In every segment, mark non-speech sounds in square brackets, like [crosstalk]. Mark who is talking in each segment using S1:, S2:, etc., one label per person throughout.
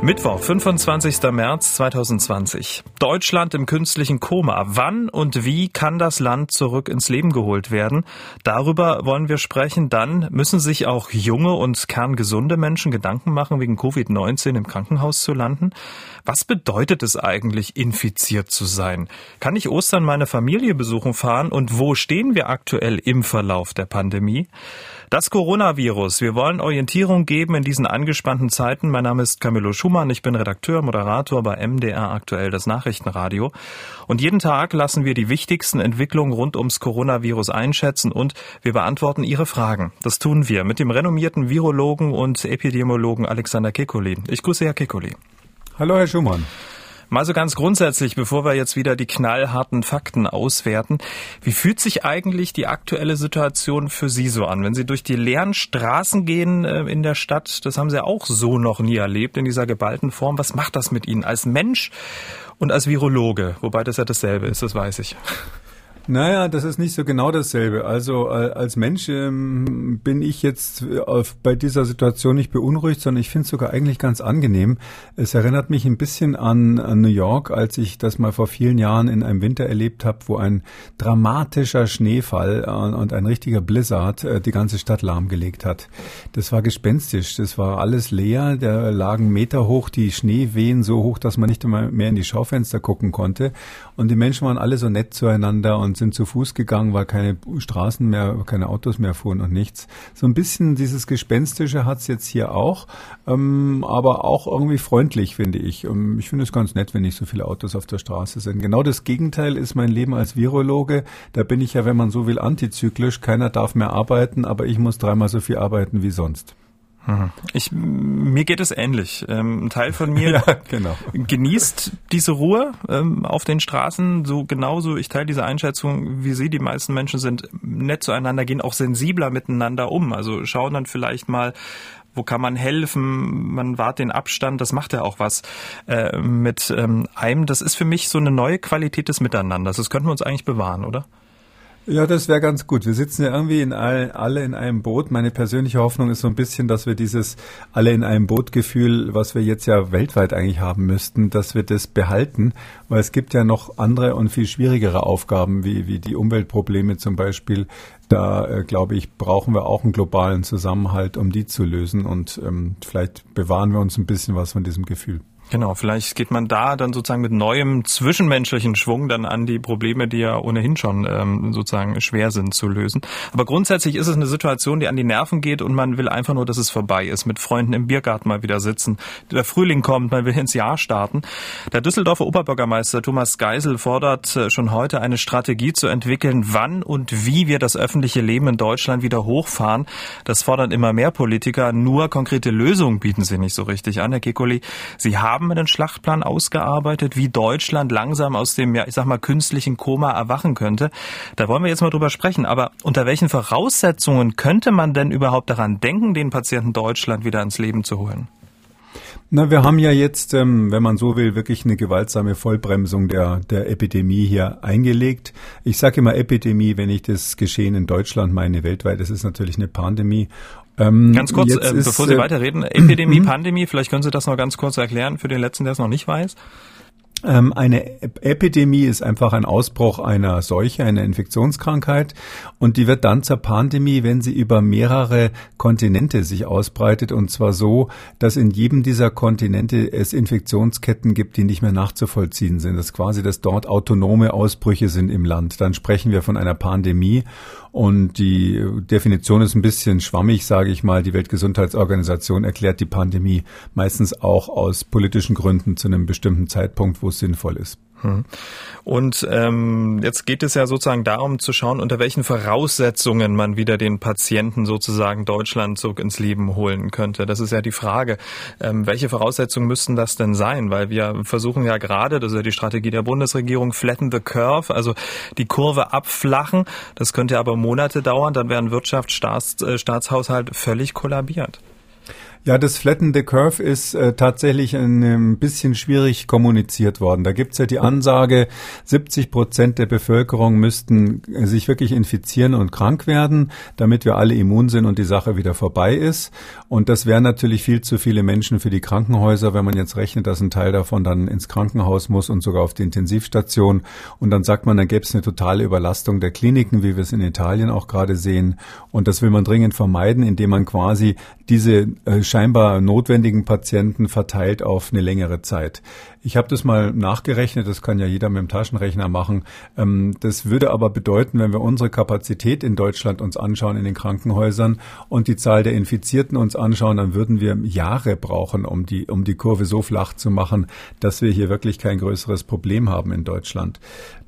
S1: Mittwoch, 25. März 2020. Deutschland im künstlichen Koma. Wann und wie kann das Land zurück ins Leben geholt werden? Darüber wollen wir sprechen. Dann müssen sich auch junge und kerngesunde Menschen Gedanken machen, wegen Covid-19 im Krankenhaus zu landen. Was bedeutet es eigentlich, infiziert zu sein? Kann ich Ostern meine Familie besuchen fahren? Und wo stehen wir aktuell im Verlauf der Pandemie? Das Coronavirus. Wir wollen Orientierung geben in diesen angespannten Zeiten. Mein Name ist Camillo Schumann. Ich bin Redakteur, Moderator bei MDR aktuell das Nachrichtenradio. Und jeden Tag lassen wir die wichtigsten Entwicklungen rund ums Coronavirus einschätzen und wir beantworten Ihre Fragen. Das tun wir mit dem renommierten Virologen und Epidemiologen Alexander Kekulé. Ich grüße Herr Kekulé.
S2: Hallo, Herr Schumann.
S1: Mal so ganz grundsätzlich, bevor wir jetzt wieder die knallharten Fakten auswerten. Wie fühlt sich eigentlich die aktuelle Situation für Sie so an? Wenn Sie durch die leeren Straßen gehen äh, in der Stadt, das haben Sie auch so noch nie erlebt in dieser geballten Form. Was macht das mit Ihnen als Mensch und als Virologe? Wobei das ja dasselbe ist, das weiß ich.
S2: Naja, das ist nicht so genau dasselbe. Also äh, als Mensch ähm, bin ich jetzt auf, bei dieser Situation nicht beunruhigt, sondern ich finde es sogar eigentlich ganz angenehm. Es erinnert mich ein bisschen an, an New York, als ich das mal vor vielen Jahren in einem Winter erlebt habe, wo ein dramatischer Schneefall äh, und ein richtiger Blizzard äh, die ganze Stadt lahmgelegt hat. Das war gespenstisch, das war alles leer, da lagen Meter hoch die Schneewehen so hoch, dass man nicht mehr in die Schaufenster gucken konnte. Und die Menschen waren alle so nett zueinander und sind zu Fuß gegangen, weil keine Straßen mehr, keine Autos mehr fuhren und nichts. So ein bisschen dieses Gespenstische hat's jetzt hier auch, ähm, aber auch irgendwie freundlich, finde ich. Ähm, ich finde es ganz nett, wenn nicht so viele Autos auf der Straße sind. Genau das Gegenteil ist mein Leben als Virologe. Da bin ich ja, wenn man so will, antizyklisch. Keiner darf mehr arbeiten, aber ich muss dreimal so viel arbeiten wie sonst.
S1: Ich, mir geht es ähnlich. Ähm, ein Teil von mir [laughs] ja, genau. genießt diese Ruhe ähm, auf den Straßen so genauso. Ich teile diese Einschätzung wie Sie. Die meisten Menschen sind nett zueinander, gehen auch sensibler miteinander um. Also schauen dann vielleicht mal, wo kann man helfen, man wahrt den Abstand, das macht ja auch was äh, mit ähm, einem. Das ist für mich so eine neue Qualität des Miteinanders. Das könnten wir uns eigentlich bewahren, oder?
S2: Ja, das wäre ganz gut. Wir sitzen ja irgendwie in all, alle in einem Boot. Meine persönliche Hoffnung ist so ein bisschen, dass wir dieses alle in einem Boot-Gefühl, was wir jetzt ja weltweit eigentlich haben müssten, dass wir das behalten, weil es gibt ja noch andere und viel schwierigere Aufgaben, wie, wie die Umweltprobleme zum Beispiel. Da, äh, glaube ich, brauchen wir auch einen globalen Zusammenhalt, um die zu lösen und ähm, vielleicht bewahren wir uns ein bisschen was von diesem Gefühl.
S1: Genau, vielleicht geht man da dann sozusagen mit neuem zwischenmenschlichen Schwung dann an die Probleme, die ja ohnehin schon ähm, sozusagen schwer sind zu lösen. Aber grundsätzlich ist es eine Situation, die an die Nerven geht und man will einfach nur, dass es vorbei ist. Mit Freunden im Biergarten mal wieder sitzen. Der Frühling kommt, man will ins Jahr starten. Der Düsseldorfer Oberbürgermeister Thomas Geisel fordert äh, schon heute eine Strategie zu entwickeln, wann und wie wir das öffentliche Leben in Deutschland wieder hochfahren. Das fordern immer mehr Politiker. Nur konkrete Lösungen bieten sie nicht so richtig an, Herr Kekoli. Sie haben haben einen Schlachtplan ausgearbeitet, wie Deutschland langsam aus dem, ja, ich sag mal, künstlichen Koma erwachen könnte. Da wollen wir jetzt mal drüber sprechen. Aber unter welchen Voraussetzungen könnte man denn überhaupt daran denken, den Patienten Deutschland wieder ins Leben zu holen?
S2: Na, wir haben ja jetzt, ähm, wenn man so will, wirklich eine gewaltsame Vollbremsung der, der Epidemie hier eingelegt. Ich sage immer Epidemie, wenn ich das Geschehen in Deutschland meine, weltweit. Das ist natürlich eine Pandemie.
S1: Ähm, ganz kurz, äh, bevor Sie äh, weiterreden, Epidemie, mhm. Pandemie, vielleicht können Sie das noch ganz kurz erklären für den Letzten, der es noch nicht weiß.
S2: Ähm, eine Epidemie ist einfach ein Ausbruch einer Seuche, einer Infektionskrankheit und die wird dann zur Pandemie, wenn sie über mehrere Kontinente sich ausbreitet und zwar so, dass in jedem dieser Kontinente es Infektionsketten gibt, die nicht mehr nachzuvollziehen sind. Das ist quasi, dass dort autonome Ausbrüche sind im Land. Dann sprechen wir von einer Pandemie und die Definition ist ein bisschen schwammig, sage ich mal. Die Weltgesundheitsorganisation erklärt die Pandemie meistens auch aus politischen Gründen zu einem bestimmten Zeitpunkt, wo es sinnvoll ist. Hm.
S1: Und ähm, jetzt geht es ja sozusagen darum zu schauen, unter welchen Voraussetzungen man wieder den Patienten sozusagen Deutschland zurück ins Leben holen könnte. Das ist ja die Frage. Ähm, welche Voraussetzungen müssten das denn sein? Weil wir versuchen ja gerade, das ist ja die Strategie der Bundesregierung, flatten the curve, also die Kurve abflachen. Das könnte aber Monate dauern, dann wären Wirtschaft, Staats, äh, Staatshaushalt völlig kollabiert.
S2: Ja, das Flatten the Curve ist äh, tatsächlich ein, ein, bisschen schwierig kommuniziert worden. Da gibt's ja die Ansage, 70 Prozent der Bevölkerung müssten äh, sich wirklich infizieren und krank werden, damit wir alle immun sind und die Sache wieder vorbei ist. Und das wären natürlich viel zu viele Menschen für die Krankenhäuser, wenn man jetzt rechnet, dass ein Teil davon dann ins Krankenhaus muss und sogar auf die Intensivstation. Und dann sagt man, dann gäbe es eine totale Überlastung der Kliniken, wie wir es in Italien auch gerade sehen. Und das will man dringend vermeiden, indem man quasi diese äh, scheinbar notwendigen Patienten verteilt auf eine längere Zeit. Ich habe das mal nachgerechnet, das kann ja jeder mit dem Taschenrechner machen. Ähm, das würde aber bedeuten, wenn wir unsere Kapazität in Deutschland uns anschauen in den Krankenhäusern und die Zahl der Infizierten uns anschauen, dann würden wir Jahre brauchen, um die, um die Kurve so flach zu machen, dass wir hier wirklich kein größeres Problem haben in Deutschland.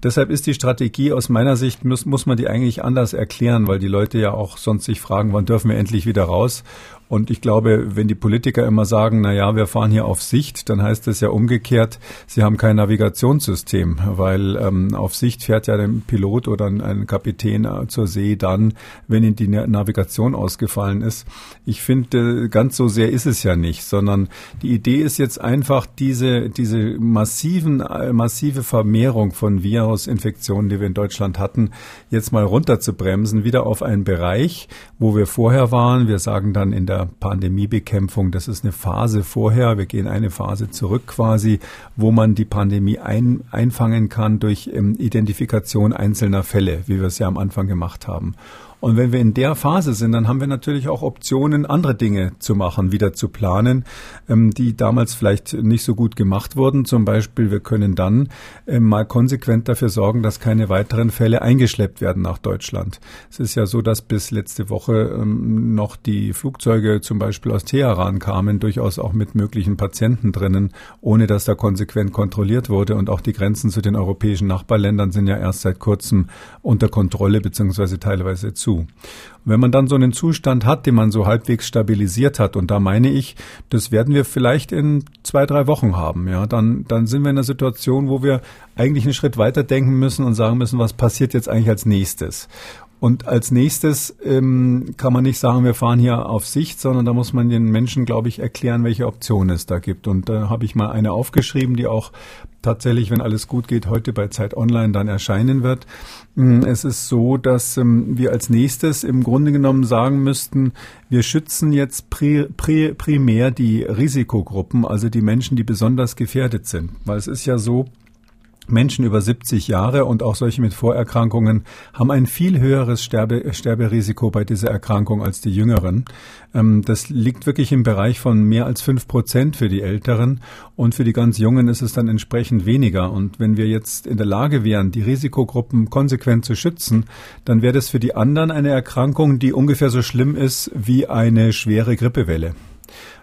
S2: Deshalb ist die Strategie aus meiner Sicht, muss, muss man die eigentlich anders erklären, weil die Leute ja auch sonst sich fragen, wann dürfen wir endlich wieder raus? Und ich glaube, wenn die Politiker immer sagen, na ja, wir fahren hier auf Sicht, dann heißt das ja umgekehrt, sie haben kein Navigationssystem, weil ähm, auf Sicht fährt ja ein Pilot oder ein Kapitän äh, zur See dann, wenn ihm die Navigation ausgefallen ist. Ich finde, ganz so sehr ist es ja nicht, sondern die Idee ist jetzt einfach diese, diese massiven, äh, massive Vermehrung von Virusinfektionen, die wir in Deutschland hatten, jetzt mal runterzubremsen, wieder auf einen Bereich, wo wir vorher waren. Wir sagen dann in der Pandemiebekämpfung. Das ist eine Phase vorher. Wir gehen eine Phase zurück quasi, wo man die Pandemie ein, einfangen kann durch ähm, Identifikation einzelner Fälle, wie wir es ja am Anfang gemacht haben. Und wenn wir in der Phase sind, dann haben wir natürlich auch Optionen, andere Dinge zu machen, wieder zu planen, ähm, die damals vielleicht nicht so gut gemacht wurden. Zum Beispiel, wir können dann ähm, mal konsequent dafür sorgen, dass keine weiteren Fälle eingeschleppt werden nach Deutschland. Es ist ja so, dass bis letzte Woche ähm, noch die Flugzeuge zum Beispiel aus Teheran kamen, durchaus auch mit möglichen Patienten drinnen, ohne dass da konsequent kontrolliert wurde. Und auch die Grenzen zu den europäischen Nachbarländern sind ja erst seit kurzem unter Kontrolle beziehungsweise teilweise zu zu. wenn man dann so einen Zustand hat, den man so halbwegs stabilisiert hat, und da meine ich, das werden wir vielleicht in zwei, drei Wochen haben, ja, dann, dann sind wir in einer Situation, wo wir eigentlich einen Schritt weiter denken müssen und sagen müssen, was passiert jetzt eigentlich als nächstes? Und als nächstes ähm, kann man nicht sagen, wir fahren hier auf Sicht, sondern da muss man den Menschen, glaube ich, erklären, welche Optionen es da gibt. Und da habe ich mal eine aufgeschrieben, die auch tatsächlich, wenn alles gut geht, heute bei Zeit Online dann erscheinen wird. Mm, es ist so, dass ähm, wir als nächstes im Grunde genommen sagen müssten, wir schützen jetzt pri, pri, primär die Risikogruppen, also die Menschen, die besonders gefährdet sind. Weil es ist ja so, Menschen über 70 Jahre und auch solche mit Vorerkrankungen haben ein viel höheres Sterbe, Sterberisiko bei dieser Erkrankung als die Jüngeren. Ähm, das liegt wirklich im Bereich von mehr als fünf Prozent für die Älteren und für die ganz Jungen ist es dann entsprechend weniger. Und wenn wir jetzt in der Lage wären, die Risikogruppen konsequent zu schützen, dann wäre das für die anderen eine Erkrankung, die ungefähr so schlimm ist wie eine schwere Grippewelle.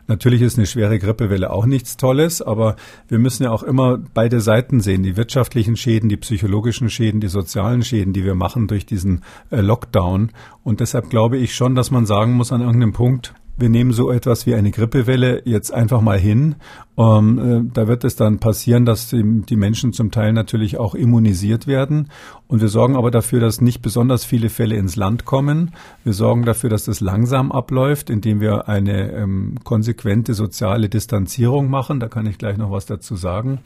S2: Natürlich ist eine schwere Grippewelle auch nichts Tolles, aber wir müssen ja auch immer beide Seiten sehen. Die wirtschaftlichen Schäden, die psychologischen Schäden, die sozialen Schäden, die wir machen durch diesen äh, Lockdown. Und deshalb glaube ich schon, dass man sagen muss an irgendeinem Punkt, wir nehmen so etwas wie eine Grippewelle jetzt einfach mal hin. Ähm, äh, da wird es dann passieren, dass die, die, Menschen zum Teil natürlich auch immunisiert werden. Und wir sorgen aber dafür, dass nicht besonders viele Fälle ins Land kommen. Wir sorgen dafür, dass das langsam abläuft, indem wir eine ähm, konsequente soziale Distanzierung machen. Da kann ich gleich noch was dazu sagen.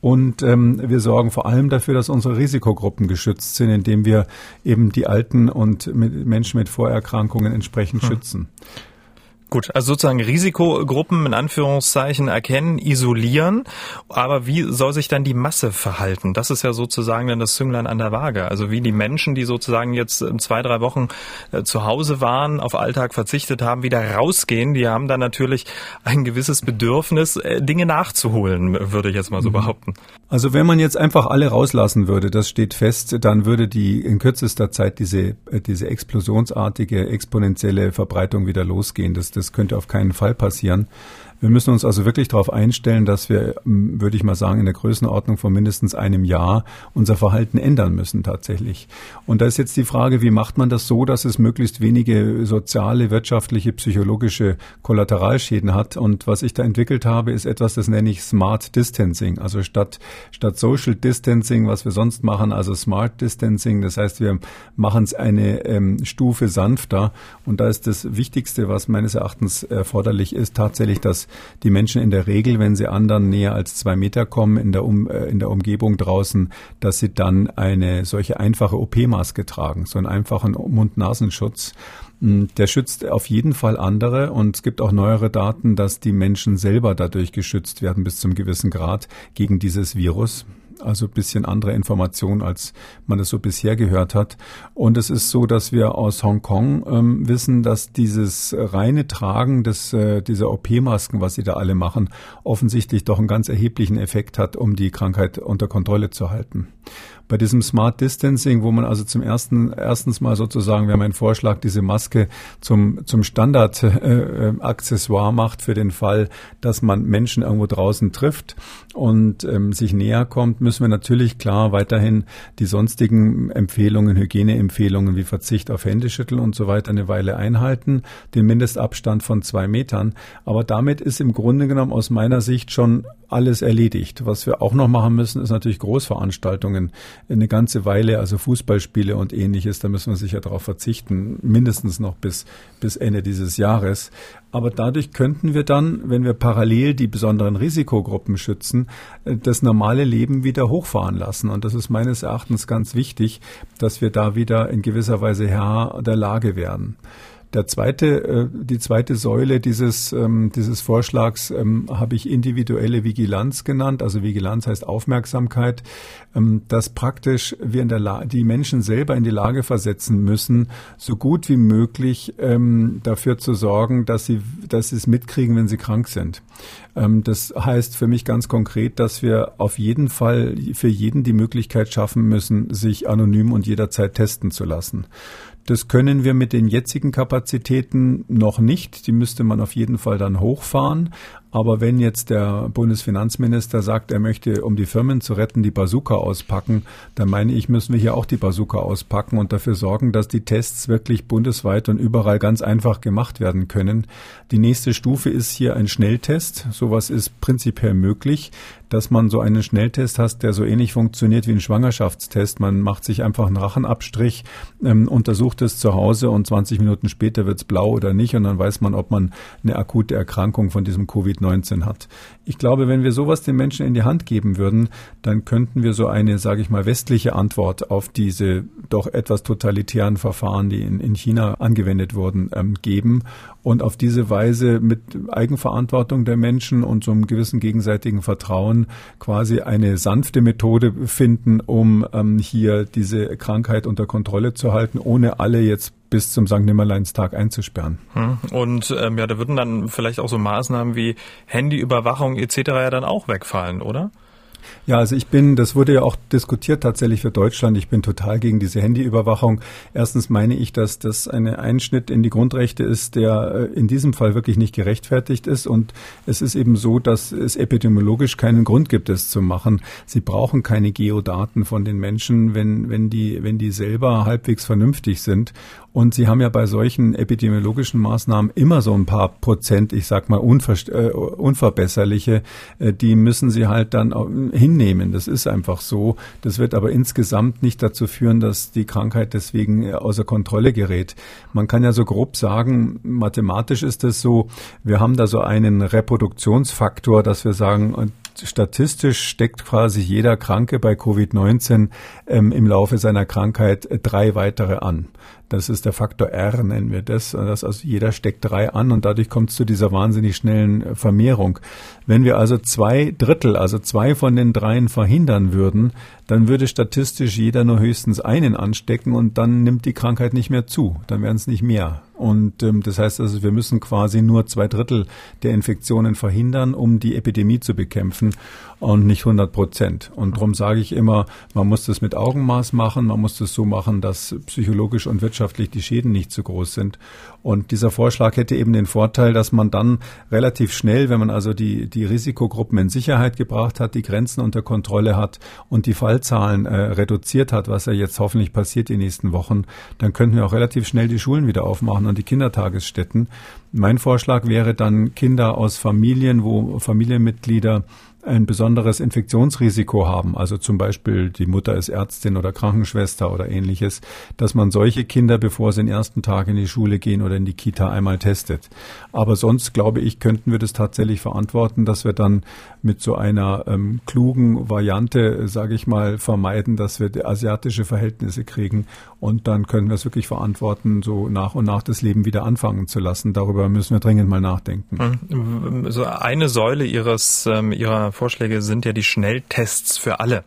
S2: Und ähm, wir sorgen vor allem dafür, dass unsere Risikogruppen geschützt sind, indem wir eben die Alten und mit Menschen mit Vorerkrankungen entsprechend hm. schützen.
S1: Gut, also sozusagen Risikogruppen in Anführungszeichen erkennen, isolieren. Aber wie soll sich dann die Masse verhalten? Das ist ja sozusagen dann das Zünglein an der Waage. Also wie die Menschen, die sozusagen jetzt zwei, drei Wochen äh, zu Hause waren, auf Alltag verzichtet haben, wieder rausgehen, die haben dann natürlich ein gewisses Bedürfnis, äh, Dinge nachzuholen, würde ich jetzt mal so mhm. behaupten.
S2: Also wenn man jetzt einfach alle rauslassen würde, das steht fest, dann würde die in kürzester Zeit diese, äh, diese explosionsartige, exponentielle Verbreitung wieder losgehen. Das, das könnte auf keinen Fall passieren. Wir müssen uns also wirklich darauf einstellen, dass wir, ähm, würde ich mal sagen, in der Größenordnung von mindestens einem Jahr unser Verhalten ändern müssen tatsächlich. Und da ist jetzt die Frage, wie macht man das so, dass es möglichst wenige soziale, wirtschaftliche, psychologische Kollateralschäden hat? Und was ich da entwickelt habe, ist etwas, das nenne ich Smart Distancing. Also statt, statt Social Distancing, was wir sonst machen, also Smart Distancing. Das heißt, wir machen es eine ähm, Stufe sanfter. Und da ist das Wichtigste, was meines Erachtens erforderlich ist, tatsächlich, dass die Menschen in der Regel, wenn sie anderen näher als zwei Meter kommen in der, um, äh, in der Umgebung draußen, dass sie dann eine solche einfache OP-Maske tragen, so einen einfachen Mund-Nasenschutz. Hm, der schützt auf jeden Fall andere und es gibt auch neuere Daten, dass die Menschen selber dadurch geschützt werden bis zum gewissen Grad gegen dieses Virus also bisschen andere Informationen, als man es so bisher gehört hat. Und es ist so, dass wir aus Hongkong ähm, wissen, dass dieses reine Tragen des, äh, dieser OP-Masken, was sie da alle machen, offensichtlich doch einen ganz erheblichen Effekt hat, um die Krankheit unter Kontrolle zu halten bei diesem Smart Distancing, wo man also zum ersten, erstens mal sozusagen, wir haben einen Vorschlag, diese Maske zum, zum Standard-Accessoire äh, macht für den Fall, dass man Menschen irgendwo draußen trifft und ähm, sich näher kommt, müssen wir natürlich klar weiterhin die sonstigen Empfehlungen, Hygieneempfehlungen wie Verzicht auf Händeschütteln und so weiter eine Weile einhalten, den Mindestabstand von zwei Metern. Aber damit ist im Grunde genommen aus meiner Sicht schon alles erledigt. Was wir auch noch machen müssen, ist natürlich Großveranstaltungen. Eine ganze Weile, also Fußballspiele und ähnliches, da müssen wir sicher darauf verzichten, mindestens noch bis, bis Ende dieses Jahres. Aber dadurch könnten wir dann, wenn wir parallel die besonderen Risikogruppen schützen, das normale Leben wieder hochfahren lassen. Und das ist meines Erachtens ganz wichtig, dass wir da wieder in gewisser Weise Herr der Lage werden. Der zweite, äh, die zweite Säule dieses, ähm, dieses Vorschlags ähm, habe ich individuelle Vigilanz genannt. Also Vigilanz heißt Aufmerksamkeit, ähm, dass praktisch wir in der La die Menschen selber in die Lage versetzen müssen, so gut wie möglich dafür zu sorgen, dass sie, dass sie es mitkriegen, wenn sie krank sind. Das heißt für mich ganz konkret, dass wir auf jeden Fall für jeden die Möglichkeit schaffen müssen, sich anonym und jederzeit testen zu lassen. Das können wir mit den jetzigen Kapazitäten noch nicht. Die müsste man auf jeden Fall dann hochfahren. Aber wenn jetzt der Bundesfinanzminister sagt, er möchte, um die Firmen zu retten, die Bazooka auspacken, dann meine ich, müssen wir hier auch die Bazooka auspacken und dafür sorgen, dass die Tests wirklich bundesweit und überall ganz einfach gemacht werden können. Die nächste Stufe ist hier ein Schnelltest. Sowas ist prinzipiell möglich, dass man so einen Schnelltest hat, der so ähnlich funktioniert wie ein Schwangerschaftstest. Man macht sich einfach einen Rachenabstrich, ähm, untersucht es zu Hause und 20 Minuten später wird es blau oder nicht und dann weiß man, ob man eine akute Erkrankung von diesem Covid 19 hat. Ich glaube, wenn wir sowas den Menschen in die Hand geben würden, dann könnten wir so eine, sage ich mal, westliche Antwort auf diese doch etwas totalitären Verfahren, die in, in China angewendet wurden, ähm, geben und auf diese Weise mit Eigenverantwortung der Menschen und so einem gewissen gegenseitigen Vertrauen quasi eine sanfte Methode finden, um ähm, hier diese Krankheit unter Kontrolle zu halten, ohne alle jetzt bis zum St. Nimmerleinstag einzusperren.
S1: Hm. Und ähm, ja, da würden dann vielleicht auch so Maßnahmen wie Handyüberwachung etc. ja dann auch wegfallen, oder?
S2: Ja, also ich bin, das wurde ja auch diskutiert tatsächlich für Deutschland. Ich bin total gegen diese Handyüberwachung. Erstens meine ich, dass das ein Einschnitt in die Grundrechte ist, der äh, in diesem Fall wirklich nicht gerechtfertigt ist. Und es ist eben so, dass es epidemiologisch keinen Grund gibt, es zu machen. Sie brauchen keine Geodaten von den Menschen, wenn, wenn die, wenn die selber halbwegs vernünftig sind. Und Sie haben ja bei solchen epidemiologischen Maßnahmen immer so ein paar Prozent, ich sag mal, äh, unverbesserliche, äh, die müssen Sie halt dann hinnehmen. Das ist einfach so. Das wird aber insgesamt nicht dazu führen, dass die Krankheit deswegen äh, außer Kontrolle gerät. Man kann ja so grob sagen, mathematisch ist es so, wir haben da so einen Reproduktionsfaktor, dass wir sagen, statistisch steckt quasi jeder Kranke bei Covid-19 ähm, im Laufe seiner Krankheit drei weitere an. Das ist der Faktor R, nennen wir das. das also jeder steckt drei an und dadurch kommt es zu dieser wahnsinnig schnellen äh, Vermehrung. Wenn wir also zwei Drittel, also zwei von den dreien verhindern würden, dann würde statistisch jeder nur höchstens einen anstecken und dann nimmt die Krankheit nicht mehr zu. Dann wären es nicht mehr. Und ähm, das heißt also, wir müssen quasi nur zwei Drittel der Infektionen verhindern, um die Epidemie zu bekämpfen und nicht 100 Prozent. Und darum sage ich immer, man muss das mit Augenmaß machen, man muss das so machen, dass psychologisch und wirtschaftlich die Schäden nicht zu groß sind. Und dieser Vorschlag hätte eben den Vorteil, dass man dann relativ schnell, wenn man also die, die Risikogruppen in Sicherheit gebracht hat, die Grenzen unter Kontrolle hat und die Fallzahlen äh, reduziert hat, was ja jetzt hoffentlich passiert die nächsten Wochen, dann könnten wir auch relativ schnell die Schulen wieder aufmachen und die Kindertagesstätten. Mein Vorschlag wäre dann Kinder aus Familien, wo Familienmitglieder ein besonderes Infektionsrisiko haben, also zum Beispiel die Mutter ist Ärztin oder Krankenschwester oder ähnliches, dass man solche Kinder, bevor sie den ersten Tag in die Schule gehen oder in die Kita einmal testet. Aber sonst glaube ich, könnten wir das tatsächlich verantworten, dass wir dann mit so einer ähm, klugen Variante, sage ich mal, vermeiden, dass wir asiatische Verhältnisse kriegen und dann können wir es wirklich verantworten, so nach und nach das Leben wieder anfangen zu lassen. Darüber müssen wir dringend mal nachdenken.
S1: Mhm. So eine Säule Ihres ähm, Ihrer Vorschläge sind ja die Schnelltests für alle.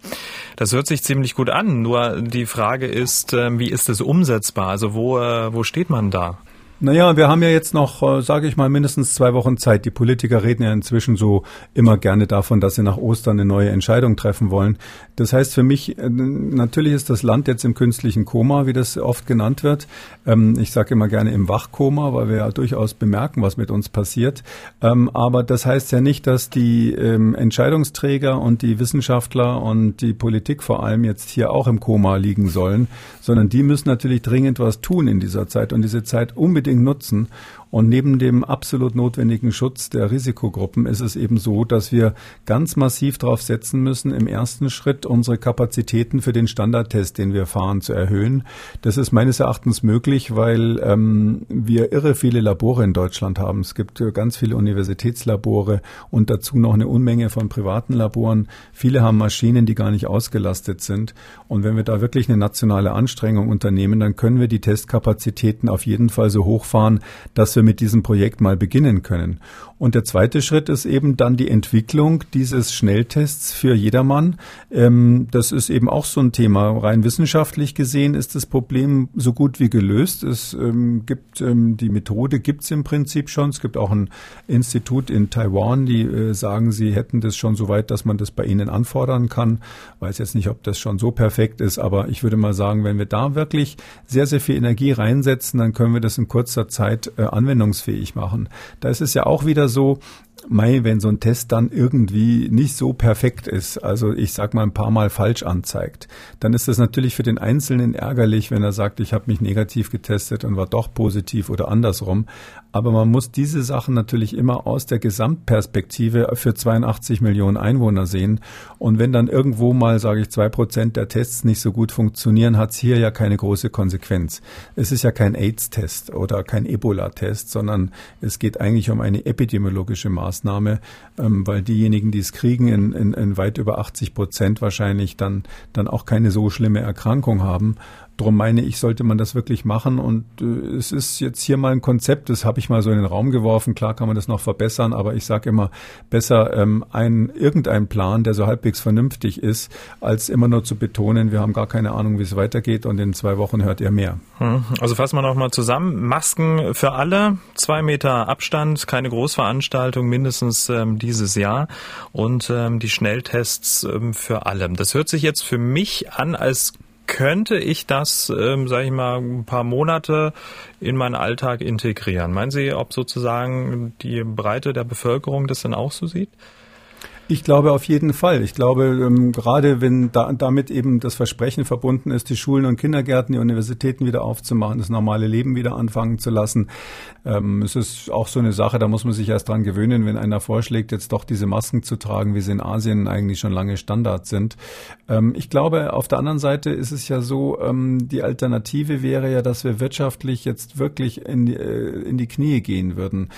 S1: Das hört sich ziemlich gut an. Nur die Frage ist, ähm, wie ist es umsetzbar? Also wo, äh, wo steht man da?
S2: Naja, wir haben ja jetzt noch, äh, sage ich mal, mindestens zwei Wochen Zeit. Die Politiker reden ja inzwischen so immer gerne davon, dass sie nach Ostern eine neue Entscheidung treffen wollen. Das heißt für mich, äh, natürlich ist das Land jetzt im künstlichen Koma, wie das oft genannt wird. Ähm, ich sage immer gerne im Wachkoma, weil wir ja durchaus bemerken, was mit uns passiert. Ähm, aber das heißt ja nicht, dass die ähm, Entscheidungsträger und die Wissenschaftler und die Politik vor allem jetzt hier auch im Koma liegen sollen, sondern die müssen natürlich dringend was tun in dieser Zeit und diese Zeit unbedingt unbedingt nutzen. Und neben dem absolut notwendigen Schutz der Risikogruppen ist es eben so, dass wir ganz massiv darauf setzen müssen, im ersten Schritt unsere Kapazitäten für den Standardtest, den wir fahren, zu erhöhen. Das ist meines Erachtens möglich, weil ähm, wir irre viele Labore in Deutschland haben. Es gibt ganz viele Universitätslabore und dazu noch eine Unmenge von privaten Laboren. Viele haben Maschinen, die gar nicht ausgelastet sind. Und wenn wir da wirklich eine nationale Anstrengung unternehmen, dann können wir die Testkapazitäten auf jeden Fall so hochfahren, dass wir mit diesem Projekt mal beginnen können. Und der zweite Schritt ist eben dann die Entwicklung dieses Schnelltests für jedermann. Ähm, das ist eben auch so ein Thema. Rein wissenschaftlich gesehen ist das Problem so gut wie gelöst. Es ähm, gibt ähm, die Methode gibt es im Prinzip schon. Es gibt auch ein Institut in Taiwan, die äh, sagen, sie hätten das schon so weit, dass man das bei ihnen anfordern kann. Weiß jetzt nicht, ob das schon so perfekt ist, aber ich würde mal sagen, wenn wir da wirklich sehr, sehr viel Energie reinsetzen, dann können wir das in kurzer Zeit äh, anwendungsfähig machen. Da ist es ja auch wieder so, Mei, wenn so ein Test dann irgendwie nicht so perfekt ist, also ich sag mal ein paar Mal falsch anzeigt, dann ist das natürlich für den Einzelnen ärgerlich, wenn er sagt, ich habe mich negativ getestet und war doch positiv oder andersrum. Aber man muss diese Sachen natürlich immer aus der Gesamtperspektive für 82 Millionen Einwohner sehen. Und wenn dann irgendwo mal, sage ich, zwei Prozent der Tests nicht so gut funktionieren, hat es hier ja keine große Konsequenz. Es ist ja kein AIDS-Test oder kein Ebola-Test, sondern es geht eigentlich um eine epidemiologische Maßnahme. Maßnahme, ähm, weil diejenigen, die es kriegen, in, in, in weit über 80 Prozent wahrscheinlich dann, dann auch keine so schlimme Erkrankung haben. Darum meine ich, sollte man das wirklich machen. Und äh, es ist jetzt hier mal ein Konzept, das habe ich mal so in den Raum geworfen. Klar kann man das noch verbessern, aber ich sage immer, besser ähm, ein irgendein Plan, der so halbwegs vernünftig ist, als immer nur zu betonen, wir haben gar keine Ahnung, wie es weitergeht und in zwei Wochen hört ihr mehr.
S1: Hm. Also fassen wir noch mal zusammen. Masken für alle, zwei Meter Abstand, keine Großveranstaltung, mindestens ähm, dieses Jahr und ähm, die Schnelltests ähm, für alle. Das hört sich jetzt für mich an, als könnte ich das, ähm, sage ich mal, ein paar Monate in meinen Alltag integrieren? Meinen Sie, ob sozusagen die Breite der Bevölkerung das dann auch so sieht?
S2: Ich glaube auf jeden Fall. Ich glaube, ähm, gerade wenn da, damit eben das Versprechen verbunden ist, die Schulen und Kindergärten, die Universitäten wieder aufzumachen, das normale Leben wieder anfangen zu lassen. Ähm, es ist auch so eine Sache, da muss man sich erst dran gewöhnen, wenn einer vorschlägt, jetzt doch diese Masken zu tragen, wie sie in Asien eigentlich schon lange Standard sind. Ähm, ich glaube, auf der anderen Seite ist es ja so, die Alternative wäre ja, dass wir wirtschaftlich jetzt wirklich in die, äh, in die Knie gehen würden.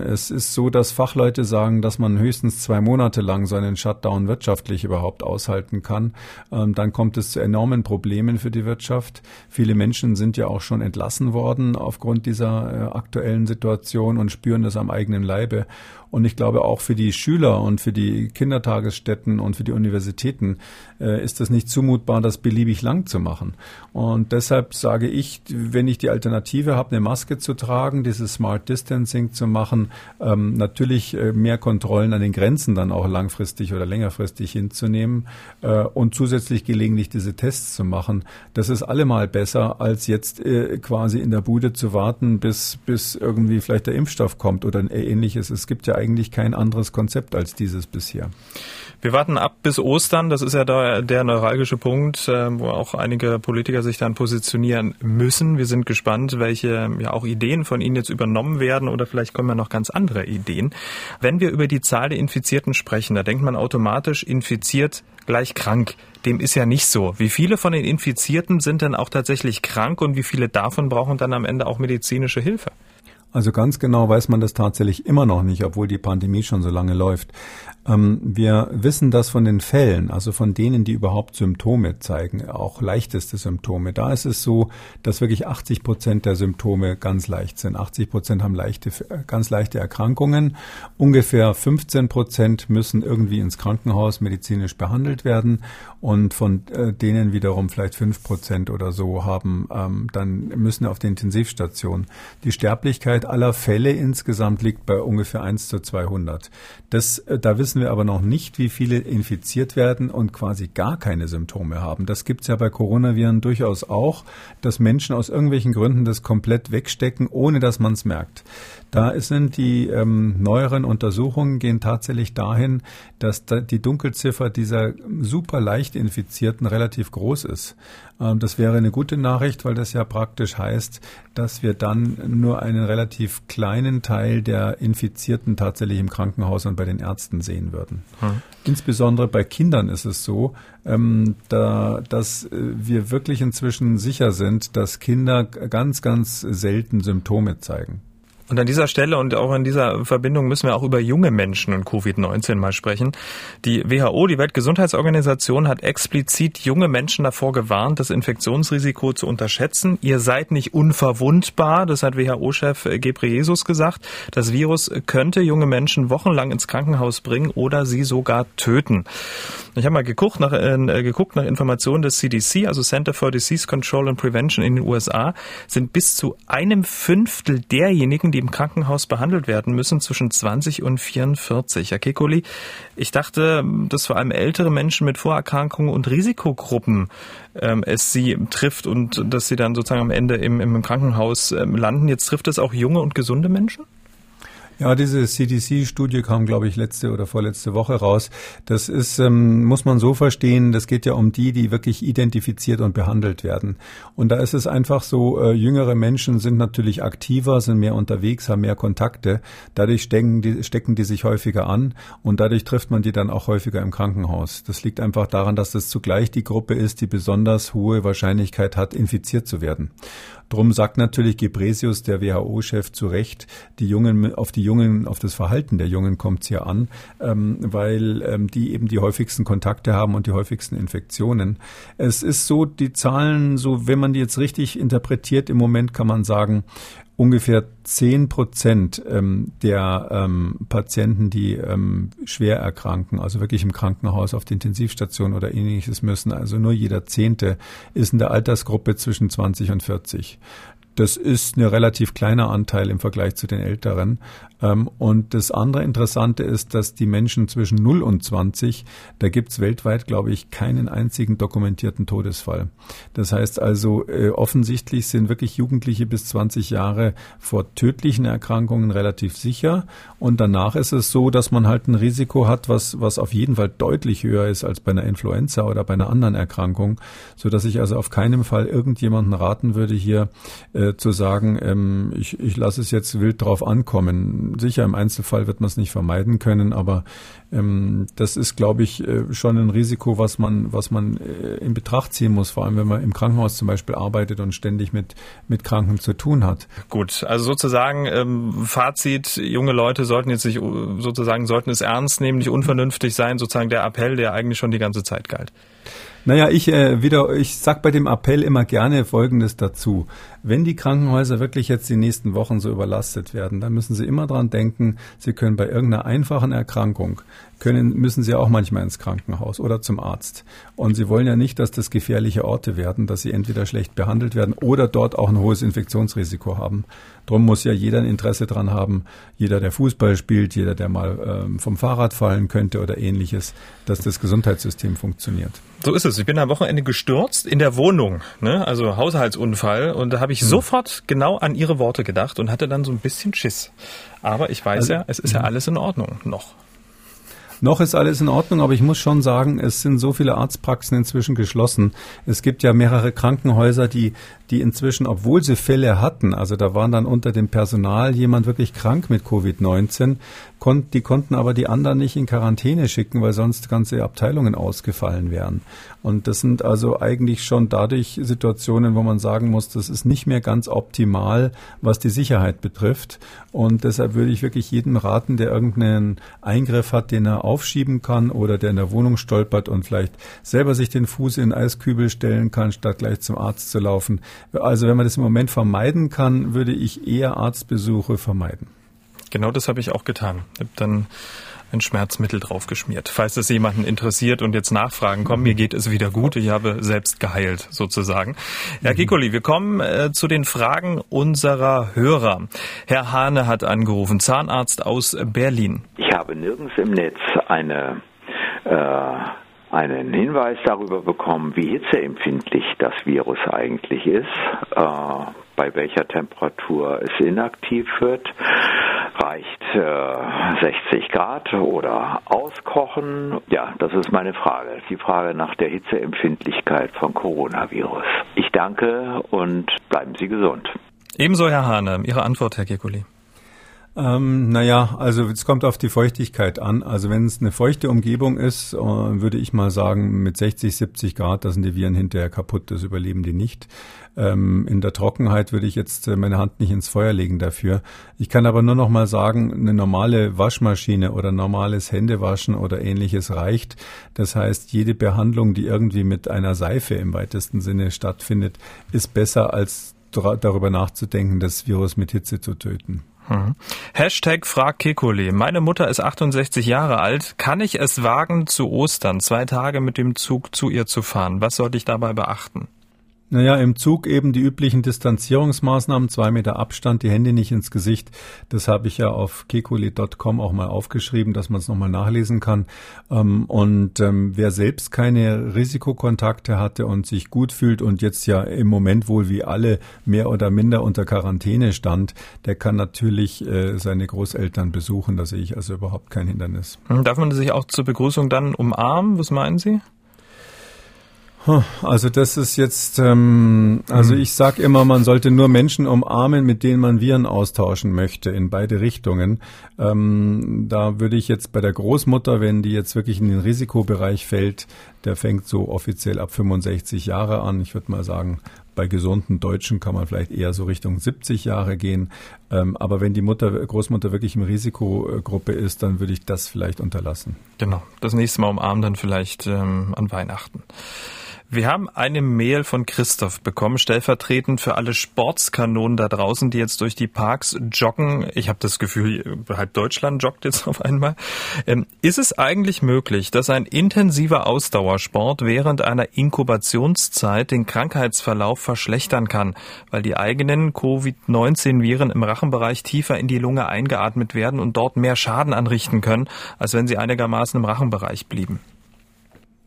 S2: Es ist so, dass Fachleute sagen, dass man höchstens zwei Monate Monate lang so einen Shutdown wirtschaftlich überhaupt aushalten kann. Ähm, dann kommt es zu enormen Problemen für die Wirtschaft. Viele Menschen sind ja auch schon entlassen worden aufgrund dieser äh, aktuellen Situation und spüren das am eigenen Leibe. Und ich glaube auch für die Schüler und für die Kindertagesstätten und für die Universitäten äh, ist das nicht zumutbar, das beliebig lang zu machen. Und deshalb sage ich, wenn ich die Alternative habe, eine Maske zu tragen, dieses Smart Distancing zu machen, ähm, natürlich äh, mehr Kontrollen an den Grenzen dann auch langfristig oder längerfristig hinzunehmen äh, und zusätzlich gelegentlich diese Tests zu machen, das ist allemal besser, als jetzt äh, quasi in der Bude zu warten, bis, bis irgendwie vielleicht der Impfstoff kommt oder ähnliches. Es gibt ja eigentlich kein anderes Konzept als dieses bisher.
S1: Wir warten ab bis Ostern. Das ist ja da der neuralgische Punkt, äh, wo auch einige Politiker sich dann positionieren müssen. Wir sind gespannt, welche ja auch Ideen von Ihnen jetzt übernommen werden oder vielleicht kommen ja noch ganz andere Ideen. Wenn wir über die Zahl der Infizierten sprechen, da denkt man automatisch infiziert gleich krank. Dem ist ja nicht so. Wie viele von den Infizierten sind denn auch tatsächlich krank und wie viele davon brauchen dann am Ende auch medizinische Hilfe?
S2: Also ganz genau weiß man das tatsächlich immer noch nicht, obwohl die Pandemie schon so lange läuft. Ähm, wir wissen das von den Fällen, also von denen, die überhaupt Symptome zeigen, auch leichteste Symptome. Da ist es so, dass wirklich 80 Prozent der Symptome ganz leicht sind. 80 Prozent haben leichte, ganz leichte Erkrankungen. Ungefähr 15 Prozent müssen irgendwie ins Krankenhaus medizinisch behandelt werden. Und von äh, denen wiederum vielleicht 5 Prozent oder so haben, ähm, dann müssen auf die Intensivstation. Die Sterblichkeit aller Fälle insgesamt liegt bei ungefähr 1 zu 200. Das, äh, da wissen wir aber noch nicht, wie viele infiziert werden und quasi gar keine Symptome haben. Das gibt es ja bei Coronaviren durchaus auch, dass Menschen aus irgendwelchen Gründen das komplett wegstecken, ohne dass man es merkt. Da sind die ähm, neueren Untersuchungen gehen tatsächlich dahin, dass da die Dunkelziffer dieser super leicht Infizierten relativ groß ist. Ähm, das wäre eine gute Nachricht, weil das ja praktisch heißt, dass wir dann nur einen relativ kleinen Teil der Infizierten tatsächlich im Krankenhaus und bei den Ärzten sehen würden. Hm. Insbesondere bei Kindern ist es so, ähm, da, dass äh, wir wirklich inzwischen sicher sind, dass Kinder ganz, ganz selten Symptome zeigen.
S1: Und an dieser Stelle und auch in dieser Verbindung müssen wir auch über junge Menschen und Covid-19 mal sprechen. Die WHO, die Weltgesundheitsorganisation, hat explizit junge Menschen davor gewarnt, das Infektionsrisiko zu unterschätzen. Ihr seid nicht unverwundbar, das hat WHO-Chef Gebreyesus gesagt. Das Virus könnte junge Menschen wochenlang ins Krankenhaus bringen oder sie sogar töten. Ich habe mal geguckt nach, äh, geguckt nach Informationen des CDC, also Center for Disease Control and Prevention in den USA, sind bis zu einem Fünftel derjenigen, die im Krankenhaus behandelt werden müssen, zwischen 20 und 44. Herr Kekoli, ich dachte, dass vor allem ältere Menschen mit Vorerkrankungen und Risikogruppen ähm, es sie trifft und dass sie dann sozusagen am Ende im, im Krankenhaus ähm, landen. Jetzt trifft es auch junge und gesunde Menschen?
S2: Ja, diese CDC-Studie kam, glaube ich, letzte oder vorletzte Woche raus. Das ist, ähm, muss man so verstehen, das geht ja um die, die wirklich identifiziert und behandelt werden. Und da ist es einfach so, äh, jüngere Menschen sind natürlich aktiver, sind mehr unterwegs, haben mehr Kontakte. Dadurch stecken die, stecken die sich häufiger an und dadurch trifft man die dann auch häufiger im Krankenhaus. Das liegt einfach daran, dass das zugleich die Gruppe ist, die besonders hohe Wahrscheinlichkeit hat, infiziert zu werden. Drum sagt natürlich Gebresius, der WHO-Chef, zu Recht, die Jungen, auf die Jungen, auf das Verhalten der Jungen kommt es hier an, ähm, weil ähm, die eben die häufigsten Kontakte haben und die häufigsten Infektionen. Es ist so, die Zahlen, so wenn man die jetzt richtig interpretiert, im Moment kann man sagen, ungefähr zehn Prozent ähm, der ähm, Patienten, die ähm, schwer erkranken, also wirklich im Krankenhaus auf die Intensivstation oder ähnliches müssen, also nur jeder Zehnte, ist in der Altersgruppe zwischen 20 und 40. Das ist ein relativ kleiner Anteil im Vergleich zu den Älteren. Ähm, und das andere Interessante ist, dass die Menschen zwischen 0 und 20, da gibt's weltweit, glaube ich, keinen einzigen dokumentierten Todesfall. Das heißt also, äh, offensichtlich sind wirklich Jugendliche bis 20 Jahre vor tödlichen Erkrankungen relativ sicher. Und danach ist es so, dass man halt ein Risiko hat, was, was auf jeden Fall deutlich höher ist als bei einer Influenza oder bei einer anderen Erkrankung, so dass ich also auf keinen Fall irgendjemanden raten würde, hier äh, zu sagen, ähm, ich, ich lasse es jetzt wild drauf ankommen. Sicher, im Einzelfall wird man es nicht vermeiden können, aber ähm, das ist, glaube ich, äh, schon ein Risiko, was man, was man äh, in Betracht ziehen muss, vor allem wenn man im Krankenhaus zum Beispiel arbeitet und ständig mit, mit Kranken zu tun hat.
S1: Gut, also sozusagen ähm, Fazit, junge Leute sollten jetzt sich sozusagen sollten es ernst nehmen, nicht unvernünftig sein, sozusagen der Appell, der eigentlich schon die ganze Zeit galt.
S2: Naja, ich äh, wieder, ich sag bei dem Appell immer gerne Folgendes dazu. Wenn die Krankenhäuser wirklich jetzt die nächsten Wochen so überlastet werden, dann müssen sie immer dran denken, sie können bei irgendeiner einfachen Erkrankung können, müssen sie auch manchmal ins Krankenhaus oder zum Arzt. Und sie wollen ja nicht, dass das gefährliche Orte werden, dass sie entweder schlecht behandelt werden oder dort auch ein hohes Infektionsrisiko haben. Drum muss ja jeder ein Interesse dran haben, jeder, der Fußball spielt, jeder, der mal ähm, vom Fahrrad fallen könnte oder ähnliches, dass das Gesundheitssystem funktioniert.
S1: So ist es. Ich bin am Wochenende gestürzt in der Wohnung, ne? also Haushaltsunfall. Und da habe ich hm. sofort genau an Ihre Worte gedacht und hatte dann so ein bisschen Schiss. Aber ich weiß also, ja, es ist ja hm. alles in Ordnung noch.
S2: Noch ist alles in Ordnung, aber ich muss schon sagen, es sind so viele Arztpraxen inzwischen geschlossen. Es gibt ja mehrere Krankenhäuser, die, die inzwischen, obwohl sie Fälle hatten, also da waren dann unter dem Personal jemand wirklich krank mit Covid-19, kon die konnten aber die anderen nicht in Quarantäne schicken, weil sonst ganze Abteilungen ausgefallen wären. Und das sind also eigentlich schon dadurch Situationen, wo man sagen muss, das ist nicht mehr ganz optimal, was die Sicherheit betrifft. Und deshalb würde ich wirklich jedem raten, der irgendeinen Eingriff hat, den er aufschieben kann oder der in der Wohnung stolpert und vielleicht selber sich den Fuß in den Eiskübel stellen kann, statt gleich zum Arzt zu laufen. Also wenn man das im Moment vermeiden kann, würde ich eher Arztbesuche vermeiden.
S1: Genau das habe ich auch getan. Ich habe dann ein Schmerzmittel draufgeschmiert. Falls es jemanden interessiert und jetzt Nachfragen kommen, mir geht es wieder gut. Ich habe selbst geheilt sozusagen. Herr mhm. Kikoli, wir kommen äh, zu den Fragen unserer Hörer. Herr Hane hat angerufen, Zahnarzt aus Berlin.
S3: Ich habe nirgends im Netz eine äh, einen Hinweis darüber bekommen, wie hitzeempfindlich das Virus eigentlich ist, äh, bei welcher Temperatur es inaktiv wird reicht äh, 60 Grad oder auskochen? Ja, das ist meine Frage. Die Frage nach der Hitzeempfindlichkeit von Coronavirus. Ich danke und bleiben Sie gesund.
S1: Ebenso, Herr Hahne. Ihre Antwort, Herr Gekuli.
S2: Ähm, naja, also es kommt auf die Feuchtigkeit an. Also wenn es eine feuchte Umgebung ist, äh, würde ich mal sagen, mit 60, 70 Grad, da sind die Viren hinterher kaputt, das überleben die nicht. Ähm, in der Trockenheit würde ich jetzt äh, meine Hand nicht ins Feuer legen dafür. Ich kann aber nur noch mal sagen, eine normale Waschmaschine oder normales Händewaschen oder ähnliches reicht. Das heißt, jede Behandlung, die irgendwie mit einer Seife im weitesten Sinne stattfindet, ist besser als darüber nachzudenken, das Virus mit Hitze zu töten.
S1: Mhm. Hashtag frag Kekole. Meine Mutter ist 68 Jahre alt. Kann ich es wagen, zu Ostern zwei Tage mit dem Zug zu ihr zu fahren? Was sollte ich dabei beachten?
S2: Naja, im Zug eben die üblichen Distanzierungsmaßnahmen, zwei Meter Abstand, die Hände nicht ins Gesicht. Das habe ich ja auf kekuli.com auch mal aufgeschrieben, dass man es nochmal nachlesen kann. Ähm, und ähm, wer selbst keine Risikokontakte hatte und sich gut fühlt und jetzt ja im Moment wohl wie alle mehr oder minder unter Quarantäne stand, der kann natürlich äh, seine Großeltern besuchen. Da sehe ich also überhaupt kein Hindernis.
S1: Darf man sich auch zur Begrüßung dann umarmen? Was meinen Sie?
S2: Also das ist jetzt, ähm, also hm. ich sag immer, man sollte nur Menschen umarmen, mit denen man Viren austauschen möchte, in beide Richtungen. Ähm, da würde ich jetzt bei der Großmutter, wenn die jetzt wirklich in den Risikobereich fällt, der fängt so offiziell ab 65 Jahre an. Ich würde mal sagen, bei gesunden Deutschen kann man vielleicht eher so Richtung 70 Jahre gehen. Ähm, aber wenn die Mutter, Großmutter wirklich im Risikogruppe ist, dann würde ich das vielleicht unterlassen.
S1: Genau. Das nächste Mal umarmen dann vielleicht ähm, an Weihnachten. Wir haben eine Mail von Christoph bekommen, stellvertretend für alle Sportskanonen da draußen, die jetzt durch die Parks joggen. Ich habe das Gefühl, halb Deutschland joggt jetzt [laughs] auf einmal. Ähm, ist es eigentlich möglich, dass ein intensiver Ausdauersport während einer Inkubationszeit den Krankheitsverlauf verschlechtern kann, weil die eigenen Covid-19-Viren im Rachenbereich tiefer in die Lunge eingeatmet werden und dort mehr Schaden anrichten können, als wenn sie einigermaßen im Rachenbereich blieben?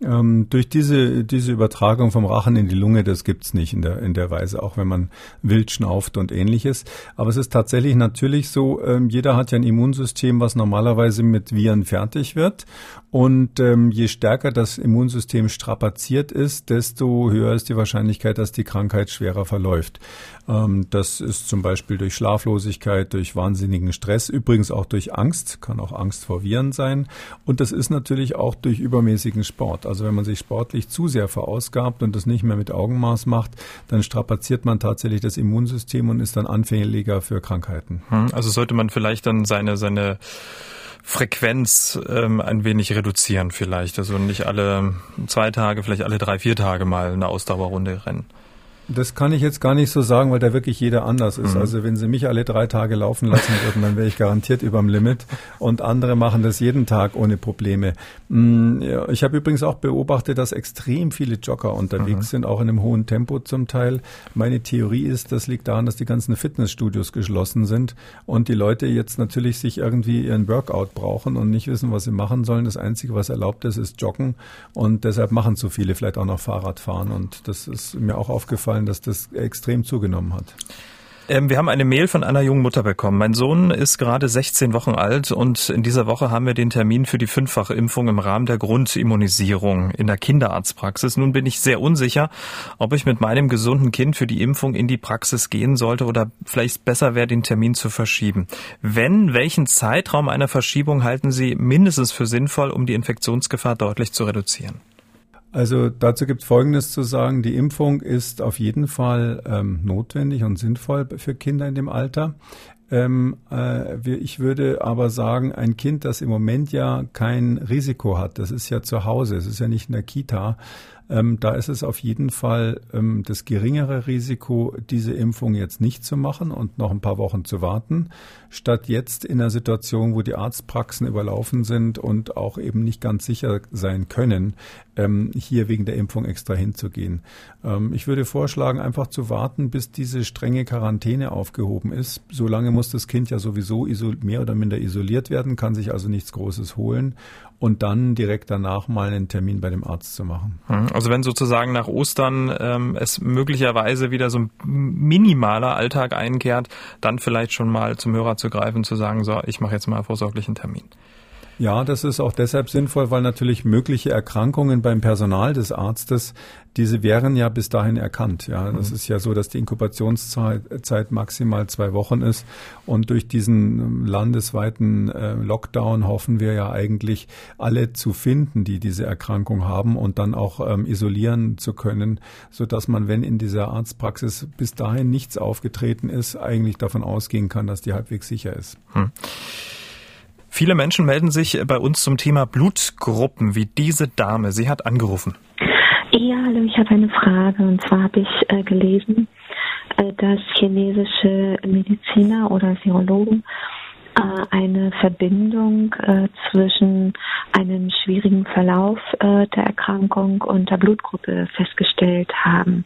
S2: Ähm, durch diese, diese Übertragung vom Rachen in die Lunge, das gibt's nicht in der, in der Weise, auch wenn man wild schnauft und ähnliches. Aber es ist tatsächlich natürlich so, ähm, jeder hat ja ein Immunsystem, was normalerweise mit Viren fertig wird. Und ähm, je stärker das Immunsystem strapaziert ist, desto höher ist die Wahrscheinlichkeit, dass die Krankheit schwerer verläuft. Ähm, das ist zum Beispiel durch Schlaflosigkeit, durch wahnsinnigen Stress, übrigens auch durch Angst, kann auch Angst vor Viren sein. Und das ist natürlich auch durch übermäßigen Sport. Also wenn man sich sportlich zu sehr verausgabt und das nicht mehr mit Augenmaß macht, dann strapaziert man tatsächlich das Immunsystem und ist dann anfälliger für Krankheiten.
S1: Hm, also sollte man vielleicht dann seine, seine Frequenz ähm, ein wenig reduzieren vielleicht. Also nicht alle zwei Tage, vielleicht alle drei, vier Tage mal eine Ausdauerrunde rennen.
S2: Das kann ich jetzt gar nicht so sagen, weil da wirklich jeder anders ist. Mhm. Also wenn Sie mich alle drei Tage laufen lassen [laughs] würden, dann wäre ich garantiert überm Limit. Und andere machen das jeden Tag ohne Probleme. Mm, ich habe übrigens auch beobachtet, dass extrem viele Jogger unterwegs mhm. sind, auch in einem hohen Tempo zum Teil. Meine Theorie ist, das liegt daran, dass die ganzen Fitnessstudios geschlossen sind und die Leute jetzt natürlich sich irgendwie ihren Workout brauchen und nicht wissen, was sie machen sollen. Das Einzige, was erlaubt ist, ist Joggen. Und deshalb machen zu viele vielleicht auch noch Fahrradfahren. Und das ist mir auch aufgefallen aufgefallen, dass das extrem zugenommen hat.
S1: Ähm, wir haben eine Mail von einer jungen Mutter bekommen. Mein Sohn ist gerade 16 Wochen alt und in dieser Woche haben wir den Termin für die fünffache Impfung im Rahmen der Grundimmunisierung in der Kinderarztpraxis. Nun bin ich sehr unsicher, ob ich mit meinem gesunden Kind für die Impfung in die Praxis gehen sollte oder vielleicht besser wäre, den Termin zu verschieben. Wenn, welchen Zeitraum einer Verschiebung halten Sie mindestens für sinnvoll, um die Infektionsgefahr deutlich zu reduzieren?
S2: Also dazu gibt es Folgendes zu sagen. Die Impfung ist auf jeden Fall ähm, notwendig und sinnvoll für Kinder in dem Alter. Ähm, äh, ich würde aber sagen, ein Kind, das im Moment ja kein Risiko hat, das ist ja zu Hause, es ist ja nicht in der Kita, ähm, da ist es auf jeden Fall ähm, das geringere Risiko, diese Impfung jetzt nicht zu machen und noch ein paar Wochen zu warten, statt jetzt in einer Situation, wo die Arztpraxen überlaufen sind und auch eben nicht ganz sicher sein können, ähm, hier wegen der Impfung extra hinzugehen. Ähm, ich würde vorschlagen, einfach zu warten, bis diese strenge Quarantäne aufgehoben ist. Solange muss das Kind ja sowieso mehr oder minder isoliert werden, kann sich also nichts Großes holen und dann direkt danach mal einen Termin bei dem Arzt zu machen.
S1: Mhm. Also wenn sozusagen nach Ostern ähm, es möglicherweise wieder so ein minimaler Alltag einkehrt, dann vielleicht schon mal zum Hörer zu greifen, zu sagen, so, ich mache jetzt mal vorsorglichen Termin.
S2: Ja, das ist auch deshalb sinnvoll, weil natürlich mögliche Erkrankungen beim Personal des Arztes, diese wären ja bis dahin erkannt. Ja, das mhm. ist ja so, dass die Inkubationszeit maximal zwei Wochen ist. Und durch diesen ähm, landesweiten äh, Lockdown hoffen wir ja eigentlich alle zu finden, die diese Erkrankung haben und dann auch ähm, isolieren zu können, so dass man, wenn in dieser Arztpraxis bis dahin nichts aufgetreten ist, eigentlich davon ausgehen kann, dass die halbwegs sicher ist. Hm.
S1: Viele Menschen melden sich bei uns zum Thema Blutgruppen, wie diese Dame. Sie hat angerufen.
S4: Ja, hallo, ich habe eine Frage. Und zwar habe ich äh, gelesen, äh, dass chinesische Mediziner oder Virologen äh, eine Verbindung äh, zwischen einem schwierigen Verlauf äh, der Erkrankung und der Blutgruppe festgestellt haben.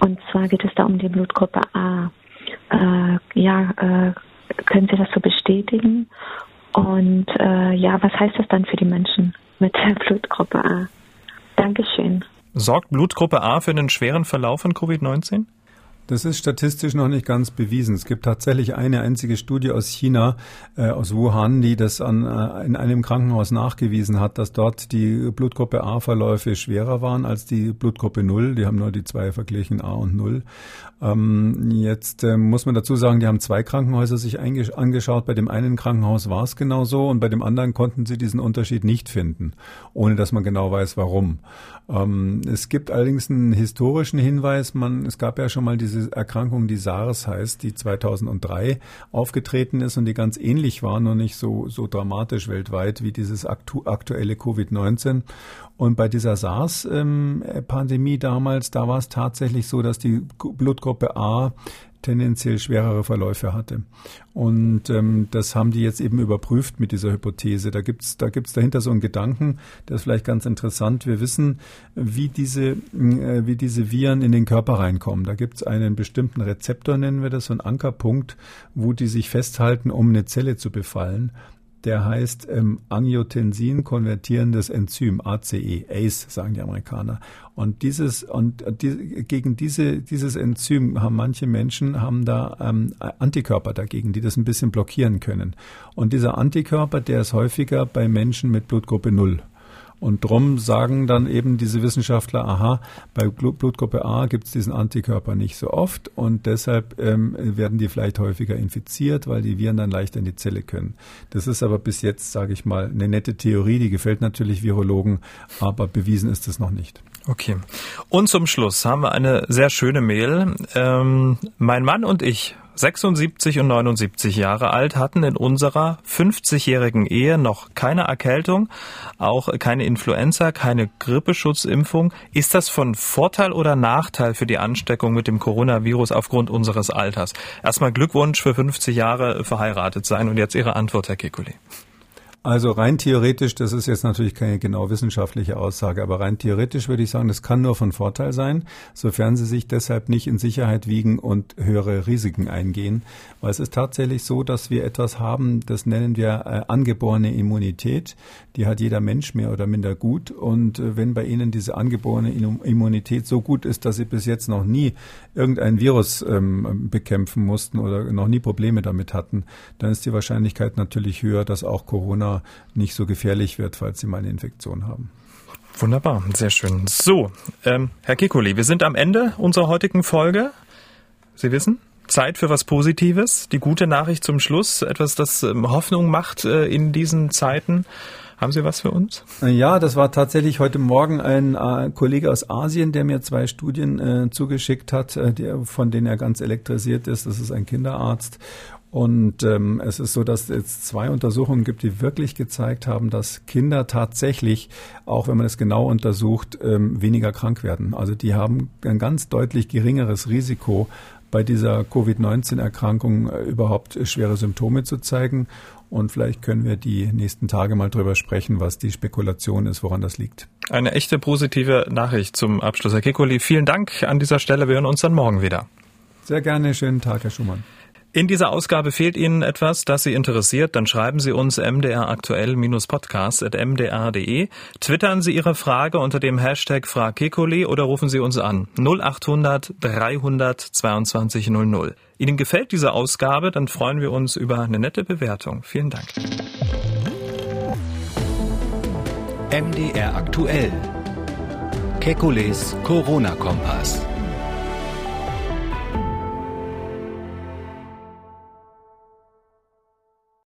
S4: Und zwar geht es da um die Blutgruppe A. Äh, ja, können Sie das so bestätigen? Und äh, ja, was heißt das dann für die Menschen mit der [laughs] Blutgruppe A? Dankeschön.
S1: Sorgt Blutgruppe A für einen schweren Verlauf von Covid-19?
S2: Das ist statistisch noch nicht ganz bewiesen. Es gibt tatsächlich eine einzige Studie aus China, äh, aus Wuhan, die das an, äh, in einem Krankenhaus nachgewiesen hat, dass dort die Blutgruppe A-Verläufe schwerer waren als die Blutgruppe 0. Die haben nur die zwei verglichen, A und 0. Ähm, jetzt äh, muss man dazu sagen, die haben zwei Krankenhäuser sich angeschaut. Bei dem einen Krankenhaus war es genau so und bei dem anderen konnten sie diesen Unterschied nicht finden, ohne dass man genau weiß, warum. Ähm, es gibt allerdings einen historischen Hinweis. Man, es gab ja schon mal diese diese Erkrankung, die SARS heißt, die 2003 aufgetreten ist und die ganz ähnlich war, nur nicht so, so dramatisch weltweit wie dieses aktu aktuelle Covid-19. Und bei dieser SARS-Pandemie damals, da war es tatsächlich so, dass die Blutgruppe A tendenziell schwerere Verläufe hatte. Und ähm, das haben die jetzt eben überprüft mit dieser Hypothese. Da gibt's da gibt's dahinter so einen Gedanken, der ist vielleicht ganz interessant. Wir wissen, wie diese, äh, wie diese Viren in den Körper reinkommen. Da gibt's einen bestimmten Rezeptor, nennen wir das, so einen Ankerpunkt, wo die sich festhalten, um eine Zelle zu befallen. Der heißt ähm, Angiotensin konvertierendes Enzym, ACE, ACE sagen die Amerikaner. Und dieses und die, gegen diese dieses Enzym haben manche Menschen haben da ähm, Antikörper dagegen, die das ein bisschen blockieren können. Und dieser Antikörper, der ist häufiger bei Menschen mit Blutgruppe 0. Und drum sagen dann eben diese Wissenschaftler, aha, bei Blutgruppe A gibt es diesen Antikörper nicht so oft und deshalb ähm, werden die vielleicht häufiger infiziert, weil die Viren dann leichter in die Zelle können. Das ist aber bis jetzt, sage ich mal, eine nette Theorie, die gefällt natürlich Virologen, aber bewiesen ist es noch nicht.
S1: Okay. Und zum Schluss haben wir eine sehr schöne Mail. Ähm, mein Mann und ich 76 und 79 Jahre alt, hatten in unserer 50-jährigen Ehe noch keine Erkältung, auch keine Influenza, keine Grippeschutzimpfung. Ist das von Vorteil oder Nachteil für die Ansteckung mit dem Coronavirus aufgrund unseres Alters? Erstmal Glückwunsch für 50 Jahre verheiratet sein und jetzt Ihre Antwort, Herr Kekulé.
S2: Also rein theoretisch, das ist jetzt natürlich keine genau wissenschaftliche Aussage, aber rein theoretisch würde ich sagen, das kann nur von Vorteil sein, sofern Sie sich deshalb nicht in Sicherheit wiegen und höhere Risiken eingehen. Weil es ist tatsächlich so, dass wir etwas haben, das nennen wir äh, angeborene Immunität. Die hat jeder Mensch mehr oder minder gut. Und äh, wenn bei Ihnen diese angeborene Immunität so gut ist, dass Sie bis jetzt noch nie irgendein Virus ähm, bekämpfen mussten oder noch nie Probleme damit hatten, dann ist die Wahrscheinlichkeit natürlich höher, dass auch Corona Corona nicht so gefährlich wird, falls Sie mal eine Infektion haben.
S1: Wunderbar, sehr schön. So, ähm, Herr Kikoli, wir sind am Ende unserer heutigen Folge. Sie wissen, Zeit für was Positives. Die gute Nachricht zum Schluss, etwas, das ähm, Hoffnung macht äh, in diesen Zeiten. Haben Sie was für uns?
S2: Ja, das war tatsächlich heute Morgen ein äh, Kollege aus Asien, der mir zwei Studien äh, zugeschickt hat, äh, der, von denen er ganz elektrisiert ist. Das ist ein Kinderarzt und ähm, es ist so, dass es zwei Untersuchungen gibt, die wirklich gezeigt haben, dass Kinder tatsächlich, auch wenn man es genau untersucht, ähm, weniger krank werden. Also die haben ein ganz deutlich geringeres Risiko, bei dieser Covid-19-Erkrankung äh, überhaupt schwere Symptome zu zeigen. Und vielleicht können wir die nächsten Tage mal drüber sprechen, was die Spekulation ist, woran das liegt.
S1: Eine echte positive Nachricht zum Abschluss, Herr Kekoli. Vielen Dank an dieser Stelle. Wir hören uns dann morgen wieder.
S2: Sehr gerne. Schönen Tag, Herr Schumann.
S1: In dieser Ausgabe fehlt Ihnen etwas, das Sie interessiert, dann schreiben Sie uns mdraktuell-podcast.mdr.de, twittern Sie Ihre Frage unter dem Hashtag FragKekoli oder rufen Sie uns an 0800 300 22 00. Ihnen gefällt diese Ausgabe, dann freuen wir uns über eine nette Bewertung. Vielen Dank.
S5: MDR aktuell. Kekules Corona-Kompass.